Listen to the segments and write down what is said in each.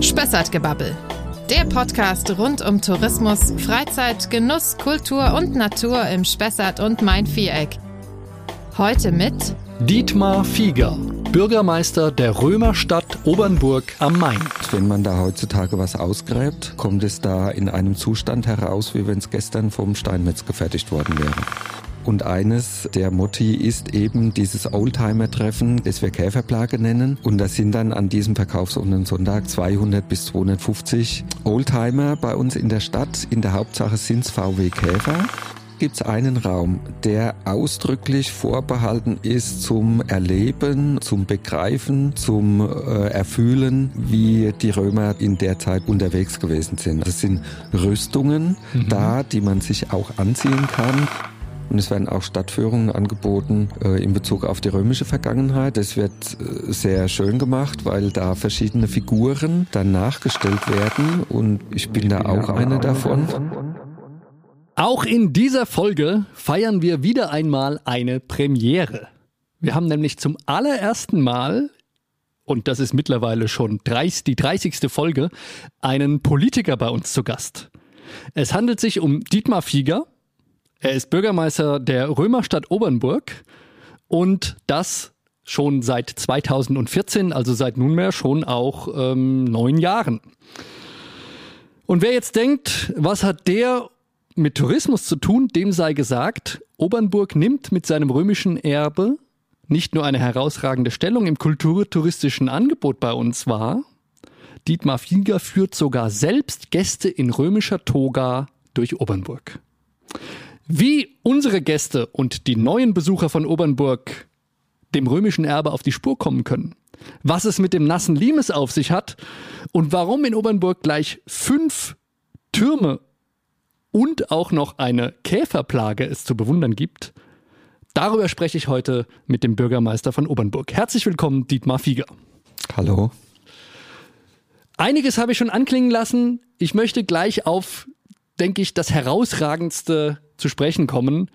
Spessartgebabbel. Der Podcast rund um Tourismus, Freizeit, Genuss, Kultur und Natur im Spessart und Main-Viereck. Heute mit Dietmar Fieger, Bürgermeister der Römerstadt Obernburg am Main. Wenn man da heutzutage was ausgräbt, kommt es da in einem Zustand heraus, wie wenn es gestern vom Steinmetz gefertigt worden wäre. Und eines der Motti ist eben dieses Oldtimer-Treffen, das wir Käferplage nennen. Und das sind dann an diesem verkaufsoffenen Sonntag 200 bis 250 Oldtimer bei uns in der Stadt. In der Hauptsache sind es VW Käfer gibt es einen Raum, der ausdrücklich vorbehalten ist zum Erleben, zum Begreifen, zum äh, Erfühlen, wie die Römer in der Zeit unterwegs gewesen sind. Es sind Rüstungen mhm. da, die man sich auch anziehen kann. Und es werden auch Stadtführungen angeboten äh, in Bezug auf die römische Vergangenheit. Es wird äh, sehr schön gemacht, weil da verschiedene Figuren dann nachgestellt werden. Und ich bin da auch eine davon. Auch in dieser Folge feiern wir wieder einmal eine Premiere. Wir haben nämlich zum allerersten Mal, und das ist mittlerweile schon 30, die 30. Folge, einen Politiker bei uns zu Gast. Es handelt sich um Dietmar Fieger, er ist Bürgermeister der Römerstadt Obernburg und das schon seit 2014, also seit nunmehr schon auch ähm, neun Jahren. Und wer jetzt denkt, was hat der mit Tourismus zu tun, dem sei gesagt, Obernburg nimmt mit seinem römischen Erbe nicht nur eine herausragende Stellung im kulturtouristischen Angebot bei uns wahr, Dietmar Fieger führt sogar selbst Gäste in römischer Toga durch Obernburg. Wie unsere Gäste und die neuen Besucher von Obernburg dem römischen Erbe auf die Spur kommen können, was es mit dem nassen Limes auf sich hat und warum in Obernburg gleich fünf Türme und auch noch eine Käferplage es zu bewundern gibt, darüber spreche ich heute mit dem Bürgermeister von Obernburg. Herzlich willkommen, Dietmar Fieger. Hallo. Einiges habe ich schon anklingen lassen. Ich möchte gleich auf, denke ich, das herausragendste zu sprechen kommen.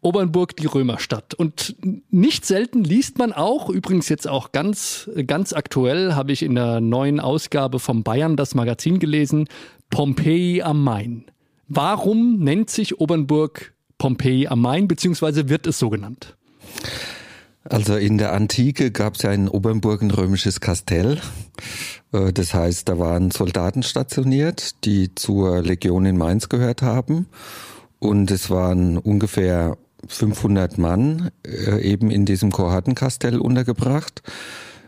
Obernburg, die Römerstadt. Und nicht selten liest man auch, übrigens jetzt auch ganz, ganz aktuell, habe ich in der neuen Ausgabe vom Bayern das Magazin gelesen, Pompeji am Main. Warum nennt sich Obernburg Pompeji am Main, beziehungsweise wird es so genannt? Also in der Antike gab es ja in Obernburg ein römisches Kastell. Äh, das heißt, da waren Soldaten stationiert, die zur Legion in Mainz gehört haben. Und es waren ungefähr 500 Mann äh, eben in diesem Kohortenkastell untergebracht.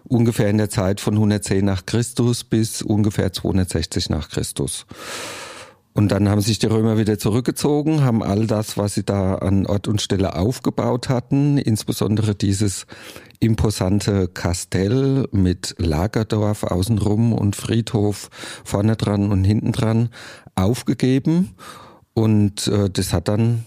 Ungefähr in der Zeit von 110 nach Christus bis ungefähr 260 nach Christus. Und dann haben sich die Römer wieder zurückgezogen, haben all das, was sie da an Ort und Stelle aufgebaut hatten, insbesondere dieses imposante Kastell mit Lagerdorf außenrum und Friedhof vorne dran und hinten dran, aufgegeben und äh, das hat dann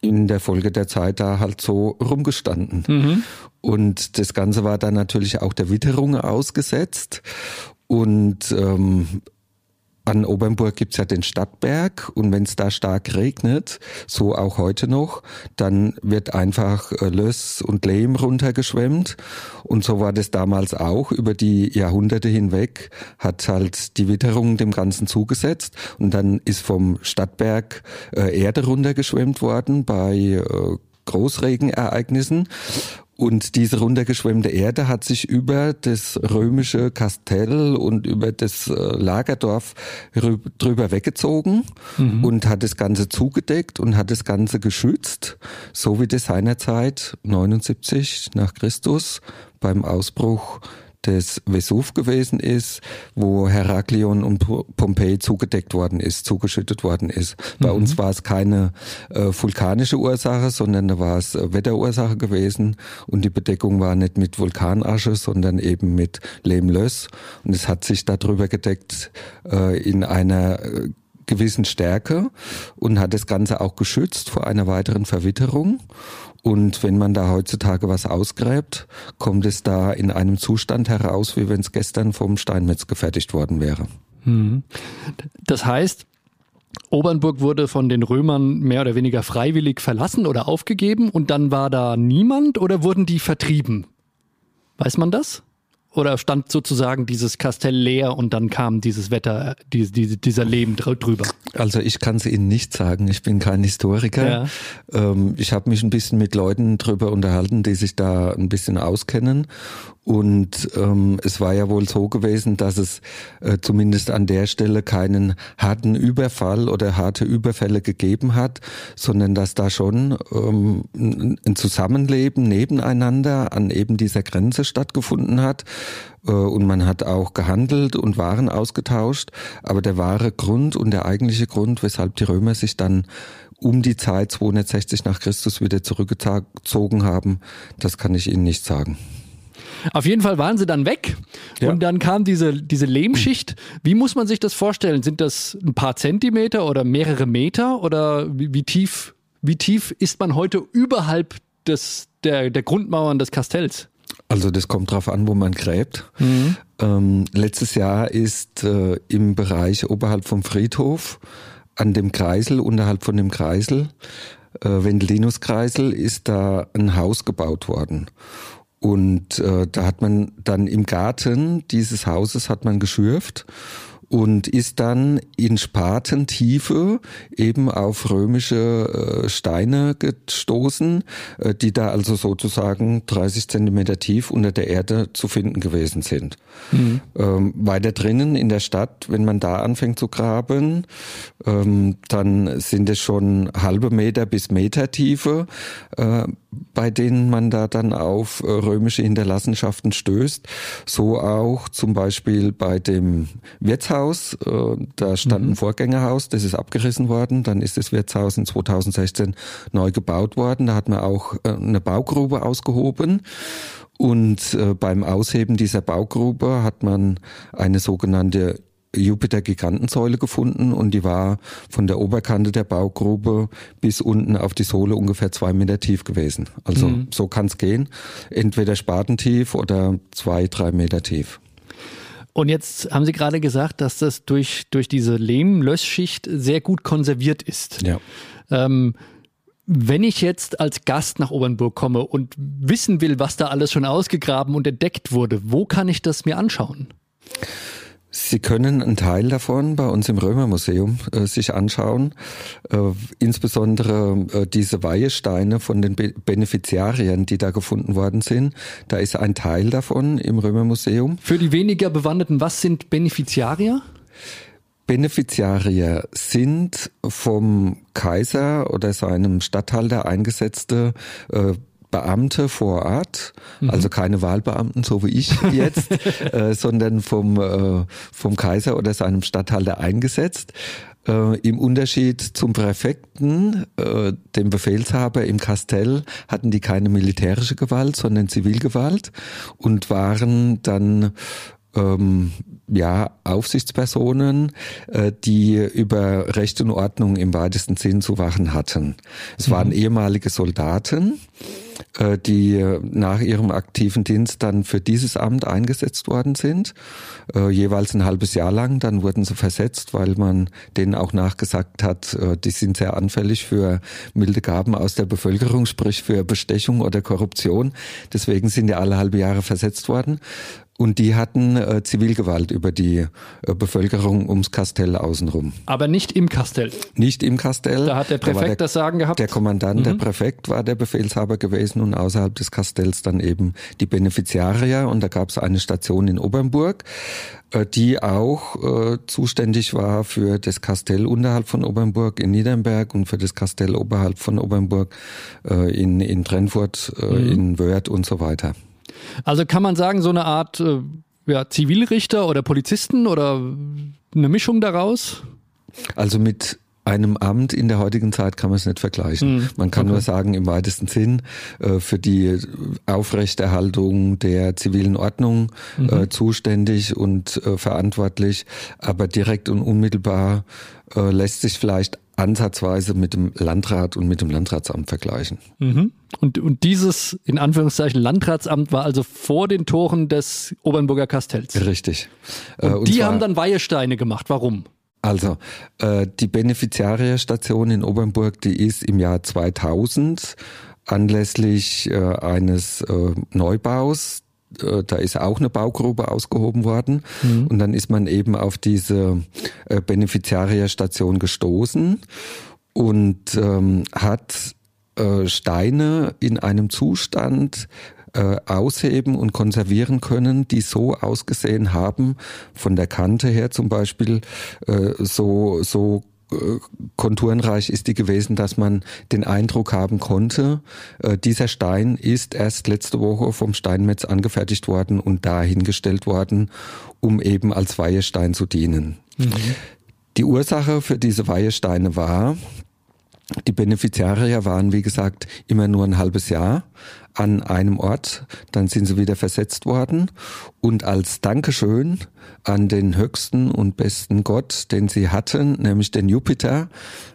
in der Folge der Zeit da halt so rumgestanden. Mhm. Und das Ganze war dann natürlich auch der Witterung ausgesetzt. Und ähm, an Obernburg gibt's ja den Stadtberg und wenn es da stark regnet, so auch heute noch, dann wird einfach äh, Löss und Lehm runtergeschwemmt. Und so war das damals auch. Über die Jahrhunderte hinweg hat halt die Witterung dem Ganzen zugesetzt. Und dann ist vom Stadtberg äh, Erde runtergeschwemmt worden bei äh, Großregenereignissen. Und diese runtergeschwemmte Erde hat sich über das römische Kastell und über das äh, Lagerdorf drüber weggezogen mhm. und hat das Ganze zugedeckt und hat das Ganze geschützt, so wie das seinerzeit 79 nach Christus beim Ausbruch des Vesuv gewesen ist, wo Heraklion und Pompeji zugedeckt worden ist, zugeschüttet worden ist. Bei mhm. uns war es keine äh, vulkanische Ursache, sondern da war es äh, Wetterursache gewesen und die Bedeckung war nicht mit Vulkanasche, sondern eben mit Lehmlöss und es hat sich darüber gedeckt äh, in einer äh, gewissen Stärke und hat das Ganze auch geschützt vor einer weiteren Verwitterung. Und wenn man da heutzutage was ausgräbt, kommt es da in einem Zustand heraus, wie wenn es gestern vom Steinmetz gefertigt worden wäre. Mhm. Das heißt, Obernburg wurde von den Römern mehr oder weniger freiwillig verlassen oder aufgegeben und dann war da niemand oder wurden die vertrieben? Weiß man das? Oder stand sozusagen dieses Kastell leer und dann kam dieses Wetter, die, die, dieser Leben drüber? Also ich kann es Ihnen nicht sagen, ich bin kein Historiker. Ja. Ähm, ich habe mich ein bisschen mit Leuten drüber unterhalten, die sich da ein bisschen auskennen und ähm, es war ja wohl so gewesen, dass es äh, zumindest an der Stelle keinen harten Überfall oder harte Überfälle gegeben hat, sondern dass da schon ähm, ein Zusammenleben nebeneinander an eben dieser Grenze stattgefunden hat. Äh, und man hat auch gehandelt und Waren ausgetauscht. Aber der wahre Grund und der eigentliche Grund, weshalb die Römer sich dann um die Zeit 260 nach Christus wieder zurückgezogen haben, das kann ich Ihnen nicht sagen. Auf jeden Fall waren sie dann weg ja. und dann kam diese, diese Lehmschicht. Wie muss man sich das vorstellen? Sind das ein paar Zentimeter oder mehrere Meter oder wie, wie tief, wie tief ist man heute überhalb des, der, der Grundmauern des Kastells? Also das kommt drauf an, wo man gräbt. Mhm. Ähm, letztes Jahr ist äh, im Bereich oberhalb vom Friedhof an dem Kreisel, unterhalb von dem Kreisel, äh, Wendelinus-Kreisel, ist da ein Haus gebaut worden. Und äh, da hat man dann im Garten dieses Hauses hat man geschürft und ist dann in Spatentiefe eben auf römische äh, Steine gestoßen, äh, die da also sozusagen 30 Zentimeter tief unter der Erde zu finden gewesen sind. Mhm. Ähm, weiter drinnen in der Stadt, wenn man da anfängt zu graben, ähm, dann sind es schon halbe Meter bis Meter Tiefe, äh, bei denen man da dann auf römische Hinterlassenschaften stößt. So auch zum Beispiel bei dem Wirtshaus. Äh, da stand mhm. ein Vorgängerhaus, das ist abgerissen worden. Dann ist das Wirtshaus in 2016 neu gebaut worden. Da hat man auch äh, eine Baugrube ausgehoben. Und äh, beim Ausheben dieser Baugrube hat man eine sogenannte Jupiter-Gigantensäule gefunden und die war von der Oberkante der Baugrube bis unten auf die Sohle ungefähr zwei Meter tief gewesen. Also mhm. so kann es gehen. Entweder spatentief oder zwei, drei Meter tief. Und jetzt haben Sie gerade gesagt, dass das durch, durch diese Lehmlöschschicht sehr gut konserviert ist. Ja. Ähm, wenn ich jetzt als Gast nach Obernburg komme und wissen will, was da alles schon ausgegraben und entdeckt wurde, wo kann ich das mir anschauen? Sie können einen Teil davon bei uns im Römermuseum äh, sich anschauen. Äh, insbesondere äh, diese Weihesteine von den Be Beneficiariern, die da gefunden worden sind. Da ist ein Teil davon im Römermuseum. Für die weniger Bewanderten, was sind Beneficiarier? Beneficiarier sind vom Kaiser oder seinem Statthalter eingesetzte äh, Beamte vor Ort, mhm. also keine Wahlbeamten, so wie ich jetzt, äh, sondern vom, äh, vom Kaiser oder seinem Statthalter eingesetzt. Äh, Im Unterschied zum Präfekten, äh, dem Befehlshaber im Kastell, hatten die keine militärische Gewalt, sondern Zivilgewalt und waren dann ähm, ja, Aufsichtspersonen, äh, die über Recht und Ordnung im weitesten Sinn zu wachen hatten. Es waren mhm. ehemalige Soldaten, die nach ihrem aktiven Dienst dann für dieses Amt eingesetzt worden sind, äh, jeweils ein halbes Jahr lang. Dann wurden sie versetzt, weil man denen auch nachgesagt hat, äh, die sind sehr anfällig für milde Gaben aus der Bevölkerung, sprich für Bestechung oder Korruption. Deswegen sind die alle halbe Jahre versetzt worden. Und die hatten äh, Zivilgewalt über die äh, Bevölkerung ums Kastell außenrum. Aber nicht im Kastell. Nicht im Kastell. Da hat der Präfekt da der, das Sagen gehabt. Der Kommandant, mhm. der Präfekt war der Befehlshaber gewesen und außerhalb des Kastells dann eben die Beneficiarier. Und da gab es eine Station in Obernburg, äh, die auch äh, zuständig war für das Kastell unterhalb von Obernburg in Niedernberg und für das Kastell oberhalb von Obernburg äh, in, in Trennfurt, äh, mhm. in Wörth und so weiter. Also kann man sagen, so eine Art äh, ja, Zivilrichter oder Polizisten oder eine Mischung daraus? Also mit einem Amt in der heutigen Zeit kann man es nicht vergleichen. Mhm. Man kann okay. nur sagen, im weitesten Sinn äh, für die Aufrechterhaltung der zivilen Ordnung mhm. äh, zuständig und äh, verantwortlich, aber direkt und unmittelbar äh, lässt sich vielleicht ansatzweise mit dem Landrat und mit dem Landratsamt vergleichen. Mhm. Und, und dieses, in Anführungszeichen, Landratsamt war also vor den Toren des Obernburger Kastells. Richtig. Und, äh, und die haben dann Weihesteine gemacht. Warum? Also, äh, die Beneficiarierstation in Obernburg, die ist im Jahr 2000 anlässlich äh, eines äh, Neubaus äh, da ist auch eine Baugrube ausgehoben worden. Mhm. Und dann ist man eben auf diese äh, Beneficiaria-Station gestoßen und ähm, hat äh, Steine in einem Zustand äh, ausheben und konservieren können, die so ausgesehen haben, von der Kante her zum Beispiel, äh, so, so äh, konturenreich ist die gewesen, dass man den Eindruck haben konnte, äh, dieser Stein ist erst letzte Woche vom Steinmetz angefertigt worden und dahingestellt worden, um eben als Weihestein zu dienen. Mhm. Die Ursache für diese Weihesteine war, die Beneficiarier waren, wie gesagt, immer nur ein halbes Jahr an einem Ort, dann sind sie wieder versetzt worden. Und als Dankeschön an den höchsten und besten Gott, den sie hatten, nämlich den Jupiter,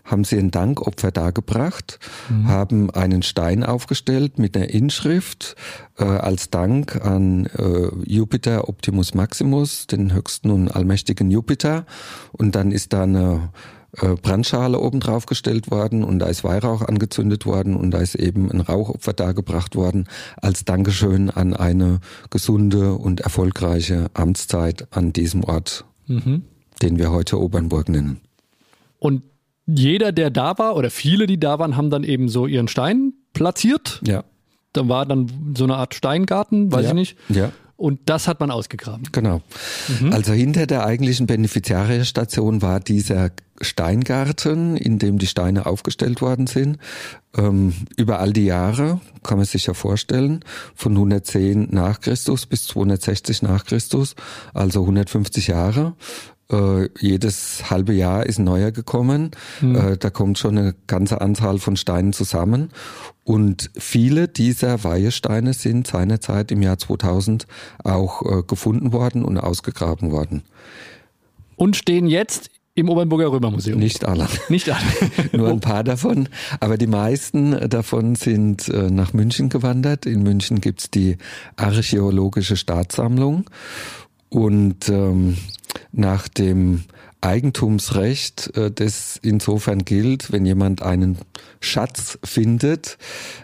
haben sie ein Dankopfer dargebracht, mhm. haben einen Stein aufgestellt mit einer Inschrift äh, als Dank an äh, Jupiter Optimus Maximus, den höchsten und allmächtigen Jupiter. Und dann ist da eine Brandschale oben drauf gestellt worden und da ist Weihrauch angezündet worden und da ist eben ein Rauchopfer dargebracht worden als Dankeschön an eine gesunde und erfolgreiche Amtszeit an diesem Ort, mhm. den wir heute Obernburg nennen. Und jeder, der da war oder viele, die da waren, haben dann eben so ihren Stein platziert. Ja. Da war dann so eine Art Steingarten, weiß ja. ich nicht. Ja. Und das hat man ausgegraben. Genau. Mhm. Also hinter der eigentlichen Beneficiarienstation war dieser Steingarten, in dem die Steine aufgestellt worden sind. Ähm, über all die Jahre, kann man sich ja vorstellen, von 110 nach Christus bis 260 nach Christus, also 150 Jahre. Äh, jedes halbe Jahr ist ein neuer gekommen. Mhm. Äh, da kommt schon eine ganze Anzahl von Steinen zusammen. Und viele dieser Weihesteine sind seinerzeit im Jahr 2000 auch äh, gefunden worden und ausgegraben worden. Und stehen jetzt im Obernburger Römermuseum. Nicht alle. Nicht alle. Nur ein paar davon. Aber die meisten davon sind äh, nach München gewandert. In München gibt's die Archäologische Staatssammlung. Und ähm, nach dem Eigentumsrecht, äh, das insofern gilt, wenn jemand einen Schatz findet,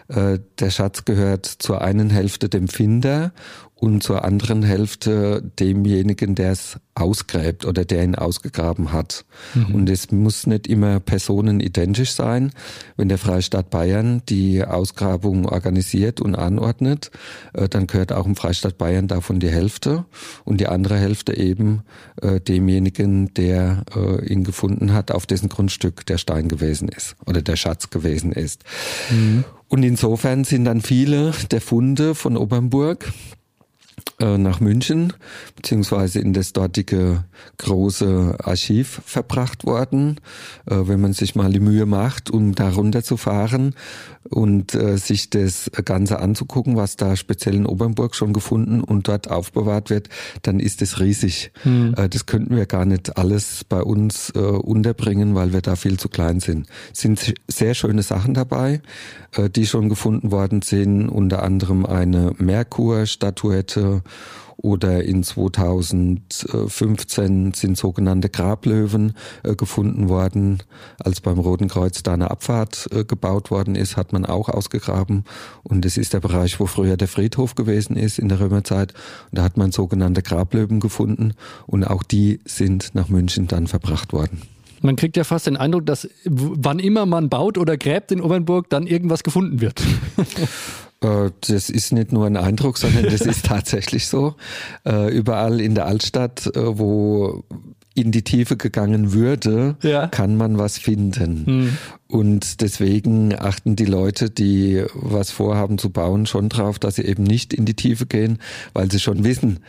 äh, der Schatz gehört zur einen Hälfte dem Finder und zur anderen Hälfte demjenigen, der es ausgräbt oder der ihn ausgegraben hat. Mhm. Und es muss nicht immer personenidentisch sein. Wenn der Freistaat Bayern die Ausgrabung organisiert und anordnet, äh, dann gehört auch im Freistaat Bayern davon die Hälfte und die andere Hälfte eben äh, demjenigen, der äh, ihn gefunden hat, auf dessen Grundstück der Stein gewesen ist oder der Schatz gewesen ist. Mhm. Und insofern sind dann viele der Funde von Obernburg äh, nach München beziehungsweise in das dortige große Archiv verbracht worden. Äh, wenn man sich mal die Mühe macht, um da runterzufahren und äh, sich das Ganze anzugucken, was da speziell in Obernburg schon gefunden und dort aufbewahrt wird, dann ist es riesig. Hm. Das könnten wir gar nicht alles bei uns unterbringen, weil wir da viel zu klein sind. Es sind sehr schöne Sachen dabei, die schon gefunden worden sind, unter anderem eine Merkur-Statuette oder in 2015 sind sogenannte Grablöwen äh, gefunden worden. Als beim Roten Kreuz da eine Abfahrt äh, gebaut worden ist, hat man auch ausgegraben. Und es ist der Bereich, wo früher der Friedhof gewesen ist in der Römerzeit. Und da hat man sogenannte Grablöwen gefunden. Und auch die sind nach München dann verbracht worden. Man kriegt ja fast den Eindruck, dass wann immer man baut oder gräbt in Obernburg, dann irgendwas gefunden wird. Äh, das ist nicht nur ein Eindruck, sondern das ist tatsächlich so. Äh, überall in der Altstadt, äh, wo in die Tiefe gegangen würde, ja. kann man was finden. Hm. Und deswegen achten die Leute, die was vorhaben zu bauen, schon drauf, dass sie eben nicht in die Tiefe gehen, weil sie schon wissen,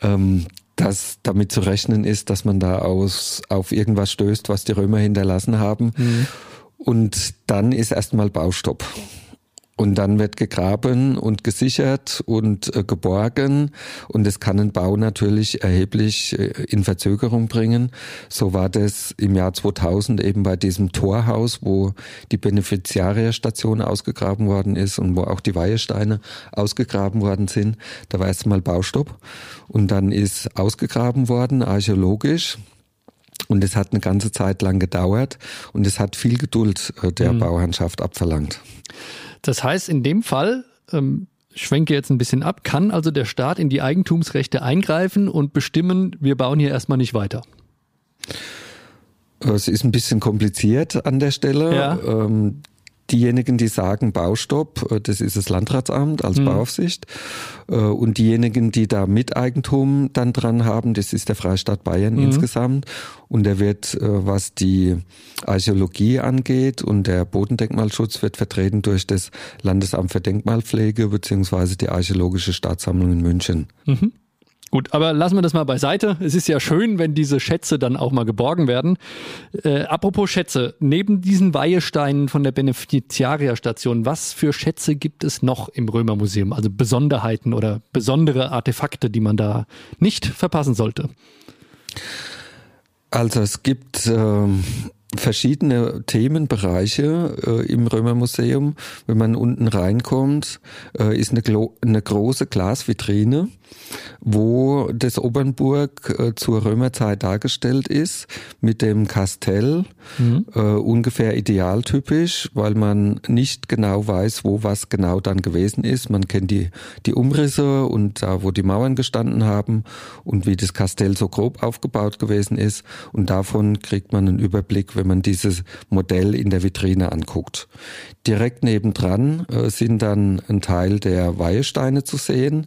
ähm, dass damit zu rechnen ist, dass man da aus, auf irgendwas stößt, was die Römer hinterlassen haben. Hm. Und dann ist erstmal Baustopp. Und dann wird gegraben und gesichert und äh, geborgen. Und es kann einen Bau natürlich erheblich äh, in Verzögerung bringen. So war das im Jahr 2000 eben bei diesem Torhaus, wo die Beneficiarierstation ausgegraben worden ist und wo auch die Weihesteine ausgegraben worden sind. Da war erstmal Baustopp. Und dann ist ausgegraben worden, archäologisch. Und es hat eine ganze Zeit lang gedauert und es hat viel Geduld äh, der mhm. Bauherrschaft abverlangt. Das heißt, in dem Fall ähm, schwenke jetzt ein bisschen ab, kann also der Staat in die Eigentumsrechte eingreifen und bestimmen, wir bauen hier erstmal nicht weiter? Es ist ein bisschen kompliziert an der Stelle. Ja. Ähm, diejenigen, die sagen Baustopp, äh, das ist das Landratsamt als Mhm. Bauaufsicht. Äh, Und diejenigen, die da Miteigentum dann dran haben, das ist der Freistaat Bayern Mhm. insgesamt. Und der wird, äh, was die Archäologie angeht und der Bodendenkmalschutz wird vertreten durch das Landesamt für Denkmalpflege beziehungsweise die Archäologische Staatssammlung in München. Gut, aber lassen wir das mal beiseite. Es ist ja schön, wenn diese Schätze dann auch mal geborgen werden. Äh, apropos Schätze, neben diesen Weihesteinen von der Beneficiaria-Station, was für Schätze gibt es noch im Römermuseum? Also Besonderheiten oder besondere Artefakte, die man da nicht verpassen sollte. Also es gibt ähm, verschiedene Themenbereiche äh, im Römermuseum. Wenn man unten reinkommt, äh, ist eine, eine große Glasvitrine, wo das Obernburg äh, zur Römerzeit dargestellt ist, mit dem Kastell, äh, ungefähr idealtypisch, weil man nicht genau weiß, wo was genau dann gewesen ist. Man kennt die, die Umrisse und da, wo die Mauern gestanden haben und wie das Kastell so grob aufgebaut gewesen ist. Und davon kriegt man einen Überblick, wenn man dieses Modell in der Vitrine anguckt. Direkt nebendran äh, sind dann ein Teil der Weihesteine zu sehen.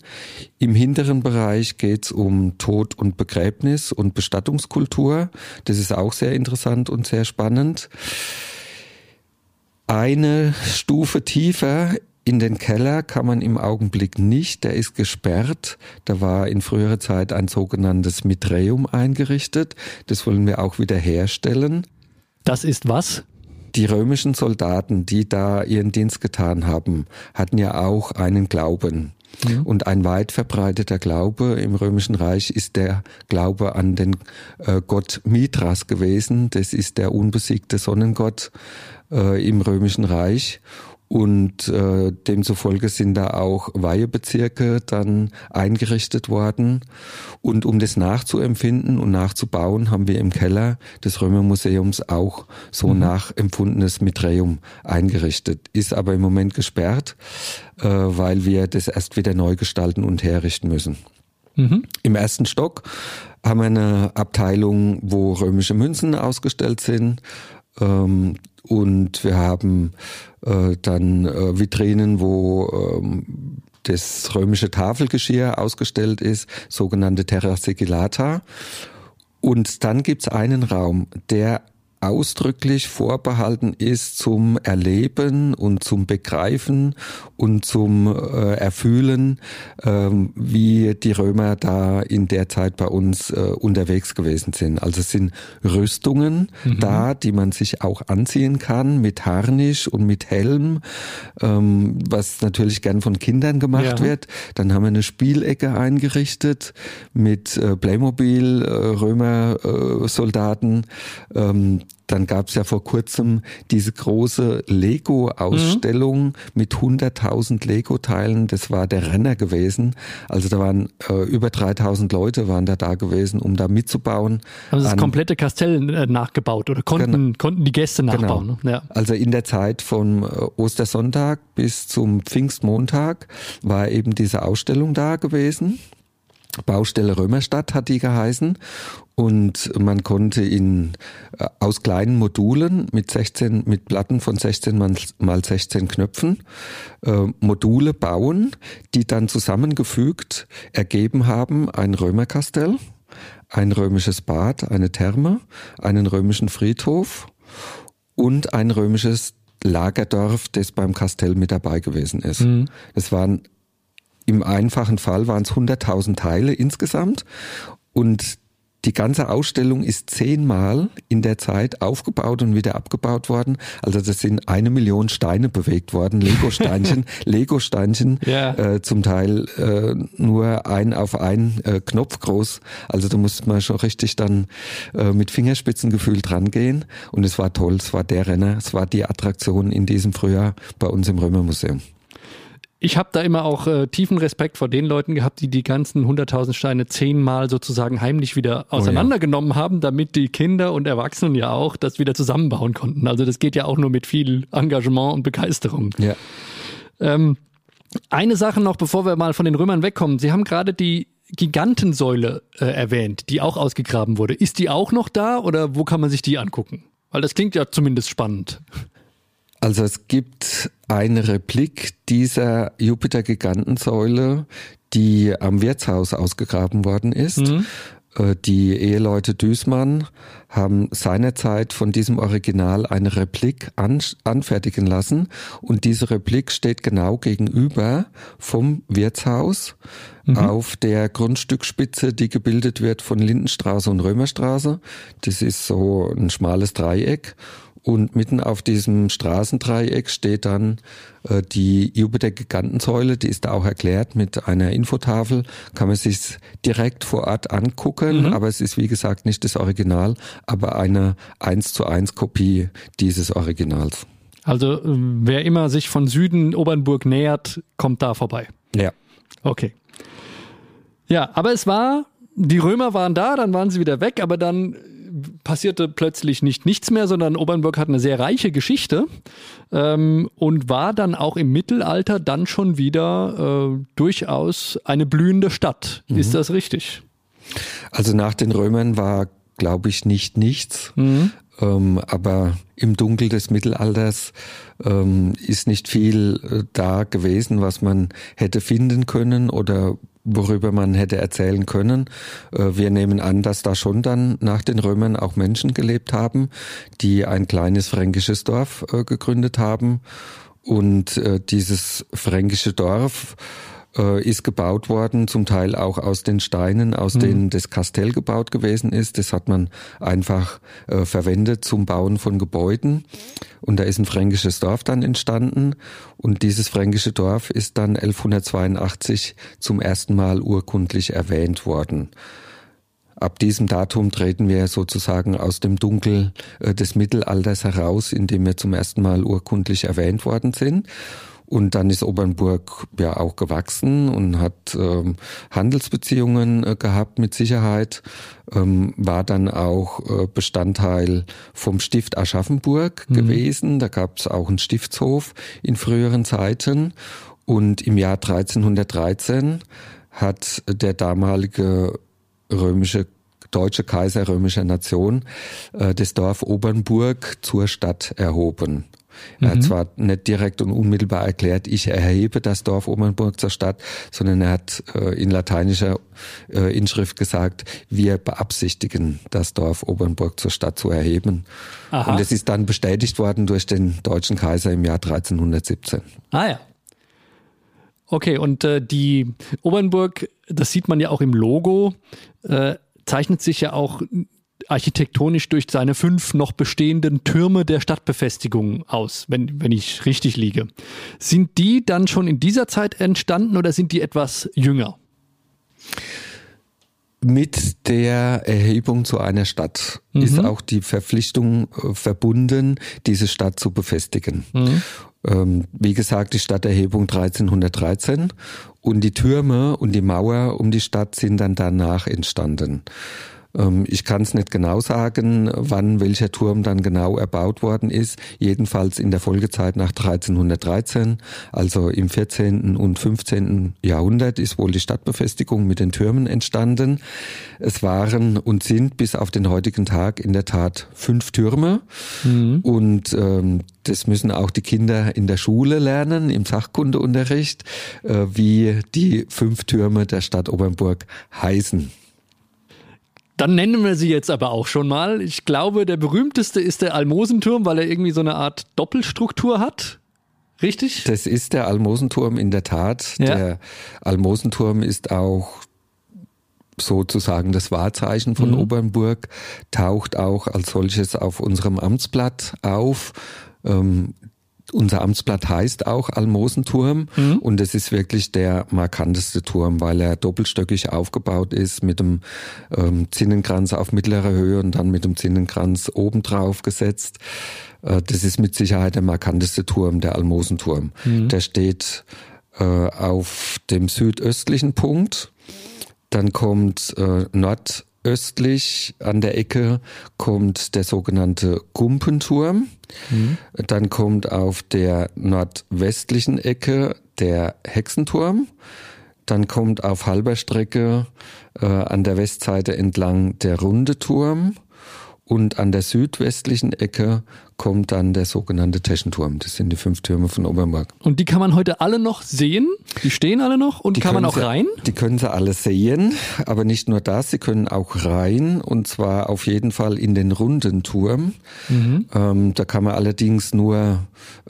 Im hinteren Bereich geht es um Tod und Begräbnis und Bestattungskultur. Das ist auch sehr interessant und sehr spannend. Eine Stufe tiefer in den Keller kann man im Augenblick nicht, der ist gesperrt. Da war in früherer Zeit ein sogenanntes Mitreum eingerichtet. Das wollen wir auch wieder herstellen. Das ist was? Die römischen Soldaten, die da ihren Dienst getan haben, hatten ja auch einen Glauben. Und ein weit verbreiteter Glaube im Römischen Reich ist der Glaube an den äh, Gott Mithras gewesen. Das ist der unbesiegte Sonnengott äh, im Römischen Reich. Und äh, demzufolge sind da auch Weihebezirke dann eingerichtet worden. Und um das nachzuempfinden und nachzubauen, haben wir im Keller des Römermuseums auch so nachempfundenes Mitreum eingerichtet. Ist aber im Moment gesperrt, äh, weil wir das erst wieder neu gestalten und herrichten müssen. Im ersten Stock haben wir eine Abteilung, wo römische Münzen ausgestellt sind. Ähm, und wir haben äh, dann äh, Vitrinen, wo ähm, das römische Tafelgeschirr ausgestellt ist, sogenannte Terra Sigillata. Und dann gibt's einen Raum, der ausdrücklich vorbehalten ist zum Erleben und zum Begreifen und zum äh, Erfühlen, ähm, wie die Römer da in der Zeit bei uns äh, unterwegs gewesen sind. Also es sind Rüstungen da, die man sich auch anziehen kann mit Harnisch und mit Helm, ähm, was natürlich gern von Kindern gemacht Ja. wird. Dann haben wir eine Spielecke eingerichtet mit äh, Playmobil, äh, Römer, äh, Soldaten. Ähm, dann gab es ja vor kurzem diese große Lego-Ausstellung mit 100.000 Lego-Teilen. Das war der Renner gewesen. Also da waren äh, über 3.000 Leute waren da da gewesen, um da mitzubauen. Haben sie das komplette Kastell äh, nachgebaut oder konnten, konnten die Gäste nachbauen? Ne? Ja. Also in der Zeit vom äh, Ostersonntag bis zum Pfingstmontag war eben diese Ausstellung da gewesen. Baustelle Römerstadt hat die geheißen und man konnte in äh, aus kleinen Modulen mit 16 mit Platten von 16 mal, mal 16 Knöpfen äh, Module bauen, die dann zusammengefügt ergeben haben ein Römerkastell, ein römisches Bad, eine Therme, einen römischen Friedhof und ein römisches Lagerdorf, das beim Kastell mit dabei gewesen ist. Es waren im einfachen Fall waren es 100.000 Teile insgesamt und die ganze Ausstellung ist zehnmal in der Zeit aufgebaut und wieder abgebaut worden. Also das sind eine Million Steine bewegt worden, Lego-Steinchen, Lego-Steinchen, Ja. äh, zum Teil äh, nur ein auf ein äh, Knopf groß. Also da musste man schon richtig dann äh, mit Fingerspitzengefühl dran gehen. Und es war toll, es war der Renner, es war die Attraktion in diesem Frühjahr bei uns im Römermuseum. Ich habe da immer auch äh, tiefen Respekt vor den Leuten gehabt, die die ganzen 100.000 Steine zehnmal sozusagen heimlich wieder auseinandergenommen haben, damit die Kinder und Erwachsenen ja auch das wieder zusammenbauen konnten. Also das geht ja auch nur mit viel Engagement und Begeisterung. Ja. Ähm, Eine Sache noch, bevor wir mal von den Römern wegkommen. Sie haben gerade die Gigantensäule äh, erwähnt, die auch ausgegraben wurde. Ist die auch noch da oder wo kann man sich die angucken? Weil das klingt ja zumindest spannend. Also es gibt eine Replik dieser Jupiter-Gigantensäule, die am Wirtshaus ausgegraben worden ist. Mhm. Äh, die Eheleute Düßmann haben seinerzeit von diesem Original eine Replik an, anfertigen lassen und diese Replik steht genau gegenüber vom Wirtshaus mhm. auf der Grundstückspitze, die gebildet wird von Lindenstraße und Römerstraße. Das ist so ein schmales Dreieck und mitten auf diesem Straßendreieck steht dann äh, die Jupiter-Gigantensäule, die ist da auch erklärt mit einer Infotafel, kann man sich direkt vor Ort angucken, mhm. aber es ist wie gesagt nicht das Original, aber eine 1 zu 1 Kopie dieses Originals. Also äh, wer immer sich von Süden Obernburg nähert, kommt da vorbei. Ja. Okay. Ja, aber es war, die Römer waren da, dann waren sie wieder weg, aber dann passierte plötzlich nicht nichts mehr, sondern Obernburg hat eine sehr reiche Geschichte ähm, und war dann auch im Mittelalter dann schon wieder äh, durchaus eine blühende Stadt. Mhm. Ist das richtig? Also nach den Römern war, glaube ich, nicht nichts. Mhm. Ähm, aber im Dunkel des Mittelalters ähm, ist nicht viel äh, da gewesen, was man hätte finden können oder worüber man hätte erzählen können. Äh, wir nehmen an, dass da schon dann nach den Römern auch Menschen gelebt haben, die ein kleines fränkisches Dorf äh, gegründet haben. Und äh, dieses fränkische Dorf äh, ist gebaut worden, zum Teil auch aus den Steinen, aus mhm. denen das Kastell gebaut gewesen ist. Das hat man einfach äh, verwendet zum Bauen von Gebäuden. Und da ist ein fränkisches Dorf dann entstanden. Und dieses fränkische Dorf ist dann 1182 zum ersten Mal urkundlich erwähnt worden. Ab diesem Datum treten wir sozusagen aus dem Dunkel äh, des Mittelalters heraus, indem wir zum ersten Mal urkundlich erwähnt worden sind. Und dann ist Obernburg ja auch gewachsen und hat ähm, Handelsbeziehungen äh, gehabt mit Sicherheit, ähm, war dann auch äh, Bestandteil vom Stift Aschaffenburg mhm. gewesen. Da gab es auch einen Stiftshof in früheren Zeiten. Und im Jahr 1313 hat der damalige römische deutsche Kaiser römischer Nation äh, das Dorf Obernburg zur Stadt erhoben. Er hat mhm. zwar nicht direkt und unmittelbar erklärt, ich erhebe das Dorf Obernburg zur Stadt, sondern er hat äh, in lateinischer äh, Inschrift gesagt, wir beabsichtigen, das Dorf Obernburg zur Stadt zu erheben. Aha. Und es ist dann bestätigt worden durch den deutschen Kaiser im Jahr 1317. Ah ja. Okay, und äh, die Obernburg, das sieht man ja auch im Logo, äh, zeichnet sich ja auch architektonisch durch seine fünf noch bestehenden Türme der Stadtbefestigung aus, wenn, wenn ich richtig liege. Sind die dann schon in dieser Zeit entstanden oder sind die etwas jünger? Mit der Erhebung zu einer Stadt mhm. ist auch die Verpflichtung äh, verbunden, diese Stadt zu befestigen. Mhm. Ähm, wie gesagt, die Stadterhebung 1313 und die Türme und die Mauer um die Stadt sind dann danach entstanden. Ähm, ich kann es nicht genau sagen, wann welcher Turm dann genau erbaut worden ist. Jedenfalls in der Folgezeit nach 1313, also im 14. und 15. Jahrhundert ist wohl die Stadtbefestigung mit den Türmen entstanden. Es waren und sind bis auf den heutigen Tag in der Tat fünf Türme. Mhm. Und ähm, das müssen auch die Kinder in der Schule lernen, im Sachkundeunterricht, äh, wie die fünf Türme der Stadt Obernburg heißen. Dann nennen wir sie jetzt aber auch schon mal. Ich glaube, der berühmteste ist der Almosenturm, weil er irgendwie so eine Art Doppelstruktur hat. Richtig? Das ist der Almosenturm in der Tat. Ja. Der Almosenturm ist auch sozusagen das Wahrzeichen von mhm. Obernburg, taucht auch als solches auf unserem Amtsblatt auf. Ähm, unser Amtsblatt heißt auch Almosenturm mhm. und es ist wirklich der markanteste Turm, weil er doppelstöckig aufgebaut ist mit dem ähm, Zinnenkranz auf mittlerer Höhe und dann mit dem Zinnenkranz obendrauf gesetzt. Äh, das ist mit Sicherheit der markanteste Turm, der Almosenturm. Mhm. Der steht äh, auf dem südöstlichen Punkt. Dann kommt äh, Nord östlich an der Ecke kommt der sogenannte Gumpenturm. Mhm. Dann kommt auf der nordwestlichen Ecke der Hexenturm. Dann kommt auf halber Strecke äh, an der Westseite entlang der Runde Turm und an der südwestlichen Ecke kommt dann der sogenannte Teschenturm. Das sind die fünf Türme von Obermark. Und die kann man heute alle noch sehen? Die stehen alle noch und die kann man auch Sie, rein? Die können sie alle sehen, aber nicht nur das, sie können auch rein und zwar auf jeden Fall in den runden Turm. Mhm. Ähm, da kann man allerdings nur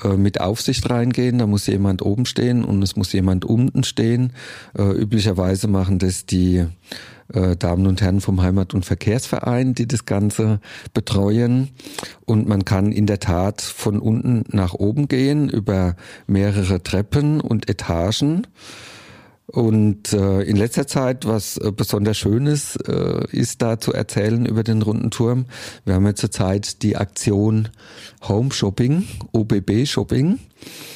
äh, mit Aufsicht reingehen, da muss jemand oben stehen und es muss jemand unten stehen. Äh, üblicherweise machen das die äh, Damen und Herren vom Heimat- und Verkehrsverein, die das Ganze betreuen. Und man kann in der Tat von unten nach oben gehen über mehrere Treppen und Etagen. Und äh, in letzter Zeit, was äh, besonders Schönes äh, ist da zu erzählen über den runden Turm. Wir haben ja zurzeit die Aktion Home Shopping, OBB Shopping.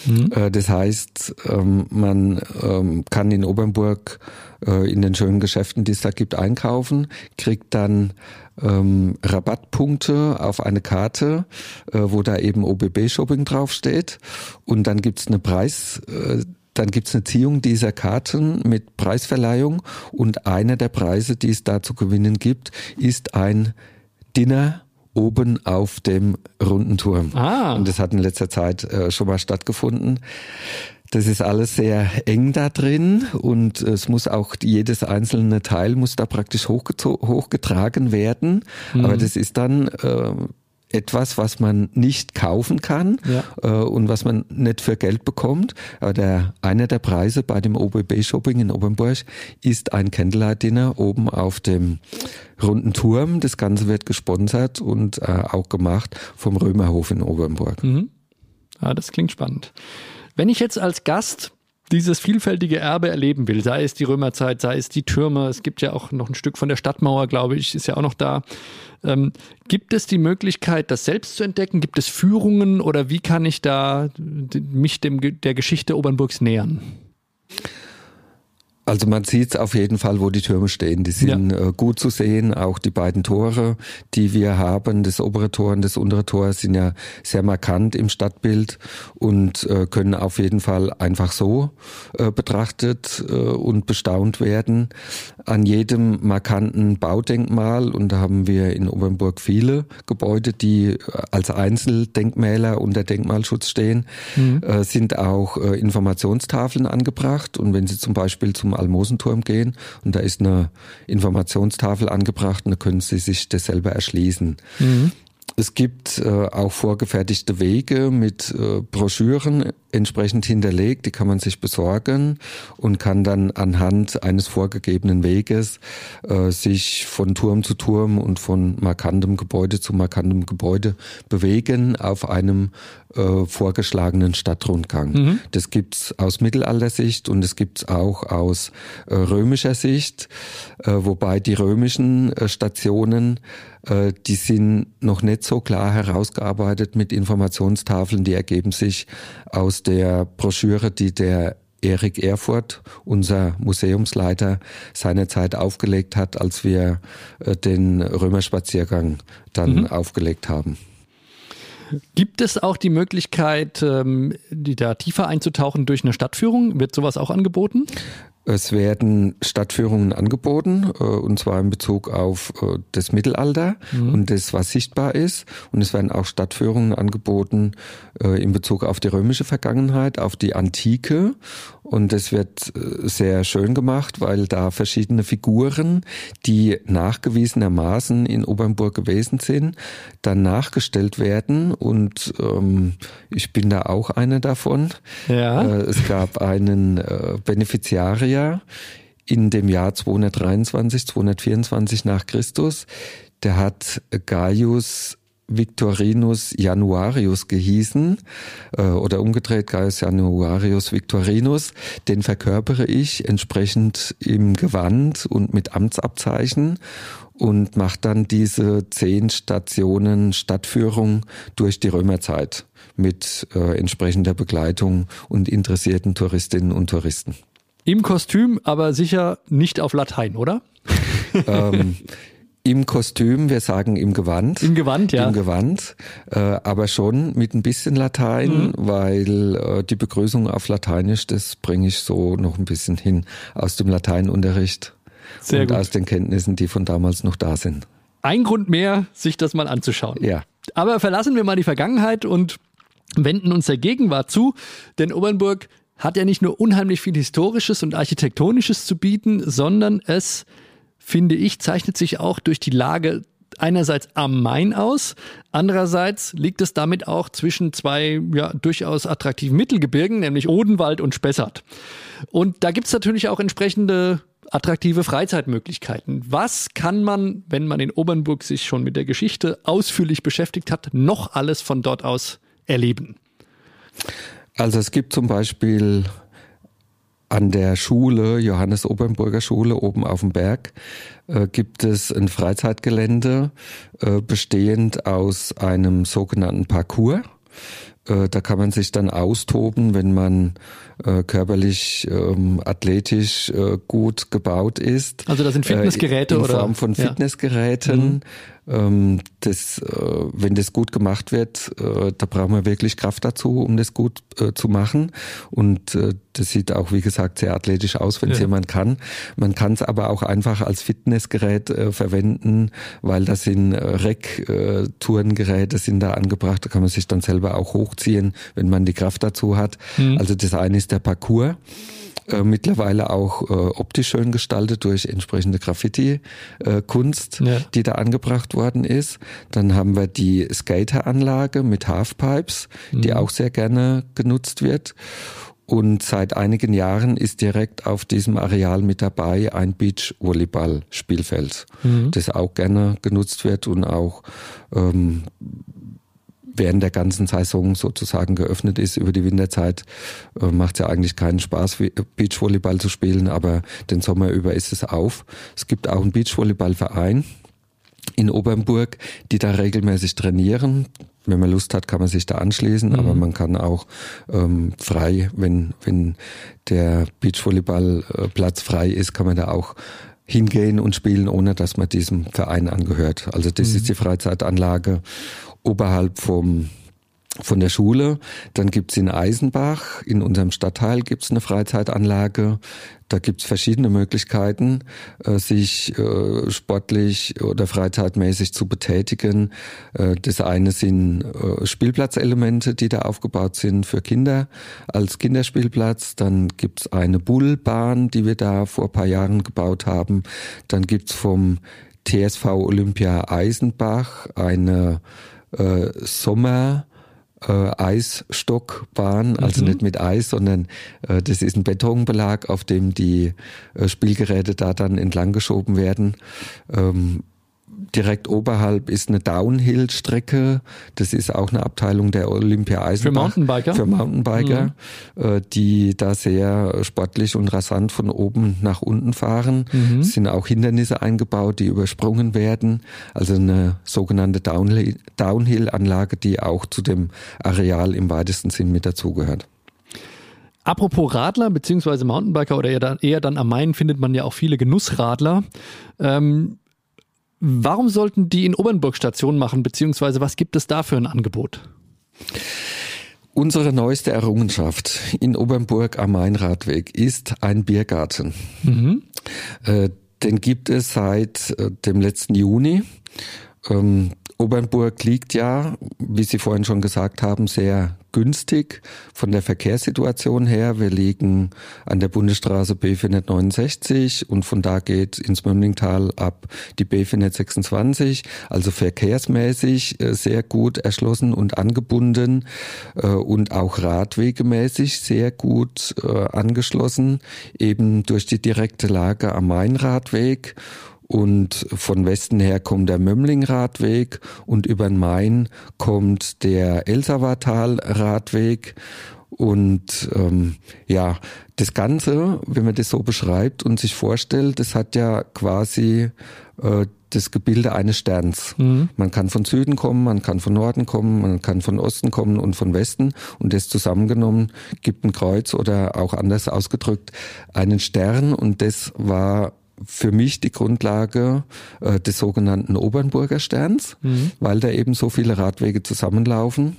Mhm. Äh, das heißt, ähm, man ähm, kann in Obernburg äh, in den schönen Geschäften, die es da gibt, einkaufen, kriegt dann ähm, Rabattpunkte auf eine Karte, äh, wo da eben OBB Shopping draufsteht. Und dann gibt's eine Preis, äh, dann gibt's eine Ziehung dieser Karten mit Preisverleihung und einer der Preise, die es da zu gewinnen gibt, ist ein Dinner oben auf dem runden Turm. Ah. Und das hat in letzter Zeit äh, schon mal stattgefunden. Das ist alles sehr eng da drin und es muss auch jedes einzelne Teil muss da praktisch hochgetragen werden. Mhm. Aber das ist dann äh, etwas, was man nicht kaufen kann ja. äh, und was man nicht für Geld bekommt. Aber der, einer der Preise bei dem OBB Shopping in Obernburg ist ein Candlelight Dinner oben auf dem runden Turm. Das Ganze wird gesponsert und äh, auch gemacht vom Römerhof in Obernburg. Mhm. Ja, das klingt spannend. Wenn ich jetzt als Gast dieses vielfältige Erbe erleben will, sei es die Römerzeit, sei es die Türme, es gibt ja auch noch ein Stück von der Stadtmauer, glaube ich, ist ja auch noch da. Ähm, gibt es die Möglichkeit, das selbst zu entdecken? Gibt es Führungen oder wie kann ich da mich dem, der Geschichte Obernburgs nähern? Also man sieht auf jeden Fall, wo die Türme stehen. Die sind ja. äh, gut zu sehen. Auch die beiden Tore, die wir haben, das obere Tor und das untere Tor, sind ja sehr markant im Stadtbild und äh, können auf jeden Fall einfach so äh, betrachtet und bestaunt werden. An jedem markanten Baudenkmal, und da haben wir in Obernburg viele Gebäude, die als Einzeldenkmäler unter Denkmalschutz stehen, mhm. Sind auch Informationstafeln angebracht. Und wenn Sie zum Beispiel zum Almosenturm gehen und da ist eine Informationstafel angebracht und da können Sie sich das selber erschließen. Mhm. Es gibt äh, auch vorgefertigte Wege mit äh, Broschüren entsprechend hinterlegt, die kann man sich besorgen und kann dann anhand eines vorgegebenen Weges äh, sich von Turm zu Turm und von markantem Gebäude zu markantem Gebäude bewegen auf einem äh, vorgeschlagenen Stadtrundgang. Mhm. Das gibt's aus Mittelaltersicht und es gibt's auch aus äh, römischer Sicht, äh, wobei die römischen äh, Stationen äh, die sind noch nicht so klar herausgearbeitet mit Informationstafeln, die ergeben sich aus der Broschüre, die der Erik Erfurt, unser Museumsleiter, seinerzeit aufgelegt hat, als wir äh, den Römerspaziergang dann mhm. aufgelegt haben. Gibt es auch die Möglichkeit, ähm, die da tiefer einzutauchen durch eine Stadtführung? Wird sowas auch angeboten? Es werden Stadtführungen angeboten, äh, und zwar in Bezug auf äh, das Mittelalter mhm. und das, was sichtbar ist. Und es werden auch Stadtführungen angeboten äh, in Bezug auf die römische Vergangenheit, auf die Antike. Und es wird sehr schön gemacht, weil da verschiedene Figuren, die nachgewiesenermaßen in Obernburg gewesen sind, dann nachgestellt werden. Und ähm, ich bin da auch einer davon. Ja. es gab einen äh, Maria in dem Jahr 223, 224 nach Christus. Der hat Gaius Victorinus Januarius gehießen äh, oder umgedreht Gaius Januarius Victorinus. Den verkörpere ich entsprechend im Gewand und mit Amtsabzeichen und mache dann diese zehn Stationen Stadtführung durch die Römerzeit mit äh, entsprechender Begleitung und interessierten Touristinnen und Touristen. Im Kostüm, aber sicher nicht auf Latein, oder? ähm, Im Kostüm, wir sagen im Gewand. Im Gewand, ja. Im Gewand, äh, aber schon mit ein bisschen Latein, mhm. weil äh, die Begrüßung auf Lateinisch, das bringe ich so noch ein bisschen hin aus dem Lateinunterricht Sehr und gut. aus den Kenntnissen, die von damals noch da sind. Ein Grund mehr, sich das mal anzuschauen. Ja. Aber verlassen wir mal die Vergangenheit und wenden uns der Gegenwart zu, denn Obernburg hat ja nicht nur unheimlich viel Historisches und Architektonisches zu bieten, sondern es finde ich, zeichnet sich auch durch die Lage einerseits am Main aus, andererseits liegt es damit auch zwischen zwei ja, durchaus attraktiven Mittelgebirgen, nämlich Odenwald und Spessart. Und da gibt es natürlich auch entsprechende attraktive Freizeitmöglichkeiten. Was kann man, wenn man in Obernburg sich schon mit der Geschichte ausführlich beschäftigt hat, noch alles von dort aus erleben? Also es gibt zum Beispiel an der Schule, Johannes Obernburger Schule oben auf dem Berg, äh, gibt es ein Freizeitgelände äh, bestehend aus einem sogenannten Parcours. Äh, da kann man sich dann austoben, wenn man äh, körperlich, ähm, athletisch äh, gut gebaut ist. Also das sind Fitnessgeräte in oder? In Form von Fitnessgeräten. Mhm. Ähm, das, äh, wenn das gut gemacht wird, äh, da brauchen wir wirklich Kraft dazu, um das gut äh, zu machen. Und das sieht auch, wie gesagt, sehr athletisch aus, wenn es ja. jemand kann. Man kann es aber auch einfach als Fitnessgerät verwenden, weil das sind Rec-Tourengeräte sind da angebracht. Da kann man sich dann selber auch hochziehen, wenn man die Kraft dazu hat. Mhm. Also das eine ist der Parcours äh, mittlerweile auch äh, optisch schön gestaltet durch entsprechende Graffiti-Kunst, ja. die da angebracht worden ist. Dann haben wir die Skateranlage mit Halfpipes, mhm. die auch sehr gerne genutzt wird. Und seit einigen Jahren ist direkt auf diesem Areal mit dabei ein Beach-Volleyball-Spielfeld, mhm. das auch gerne genutzt wird und auch ähm, während der ganzen Saison sozusagen geöffnet ist. Über die Winterzeit äh, macht es ja eigentlich keinen Spaß, Beachvolleyball zu spielen, aber den Sommer über ist es auf. Es gibt auch einen Beachvolleyballverein in Obernburg, die da regelmäßig trainieren. Wenn man Lust hat, kann man sich da anschließen, mhm. aber man kann auch ähm, frei, wenn, wenn der Beachvolleyballplatz frei ist, kann man da auch hingehen und spielen, ohne dass man diesem Verein angehört. Also das mhm. ist die Freizeitanlage oberhalb vom von der Schule. Dann gibt's in Eisenbach, in unserem Stadtteil gibt's eine Freizeitanlage. Da gibt's verschiedene Möglichkeiten, äh, sich äh, sportlich oder freizeitmäßig zu betätigen. Äh, das eine sind Spielplatzelemente, die da aufgebaut sind für Kinder als Kinderspielplatz. Dann gibt's eine Bullbahn, die wir da vor ein paar Jahren gebaut haben. Dann gibt's vom TSV Olympia Eisenbach eine äh, Sommer äh, Eisstockbahn, also mhm. nicht mit Eis, sondern äh, das ist ein Betonbelag, auf dem die äh, Spielgeräte da dann entlang geschoben werden. Ähm, direkt oberhalb ist eine Downhill-Strecke. Das ist auch eine Abteilung der Olympia Eisenbach. Für Mountainbiker? Für Mountainbiker, mhm. Äh, die da sehr sportlich und rasant von oben nach unten fahren. Mhm. Es sind auch Hindernisse eingebaut, die übersprungen werden. Also eine sogenannte Downhill-Anlage, die auch zu dem Areal im weitesten Sinn mit dazugehört. Apropos Radler bzw. Mountainbiker oder eher dann, eher dann am Main findet man ja auch viele Genussradler. Ähm, Warum sollten die in Obernburg Station machen, beziehungsweise was gibt es da für ein Angebot? Unsere neueste Errungenschaft in Obernburg am Mainradweg ist ein Biergarten. Mhm. Äh, den gibt es seit äh, dem letzten Juni. Ähm, Obernburg liegt ja, wie Sie vorhin schon gesagt haben, sehr günstig von der Verkehrssituation her. Wir liegen an der Bundesstraße B469 und von da geht ins Mömmlingtal ab die B426. Also verkehrsmäßig äh, sehr gut erschlossen und angebunden äh, und auch radwegemäßig sehr gut äh, angeschlossen, eben durch die direkte Lage am Mainradweg und von Westen her kommt der Mömmling-Radweg und über den Main kommt der Elsawatal-Radweg und ähm, ja, das Ganze, wenn man das so beschreibt und sich vorstellt, das hat ja quasi äh, das Gebilde eines Sterns. Mhm. Man kann von Süden kommen, man kann von Norden kommen, man kann von Osten kommen und von Westen und das zusammengenommen gibt ein Kreuz oder auch anders ausgedrückt einen Stern und das war für mich die Grundlage äh, des sogenannten Obernburger Sterns, mhm. weil da eben so viele Radwege zusammenlaufen.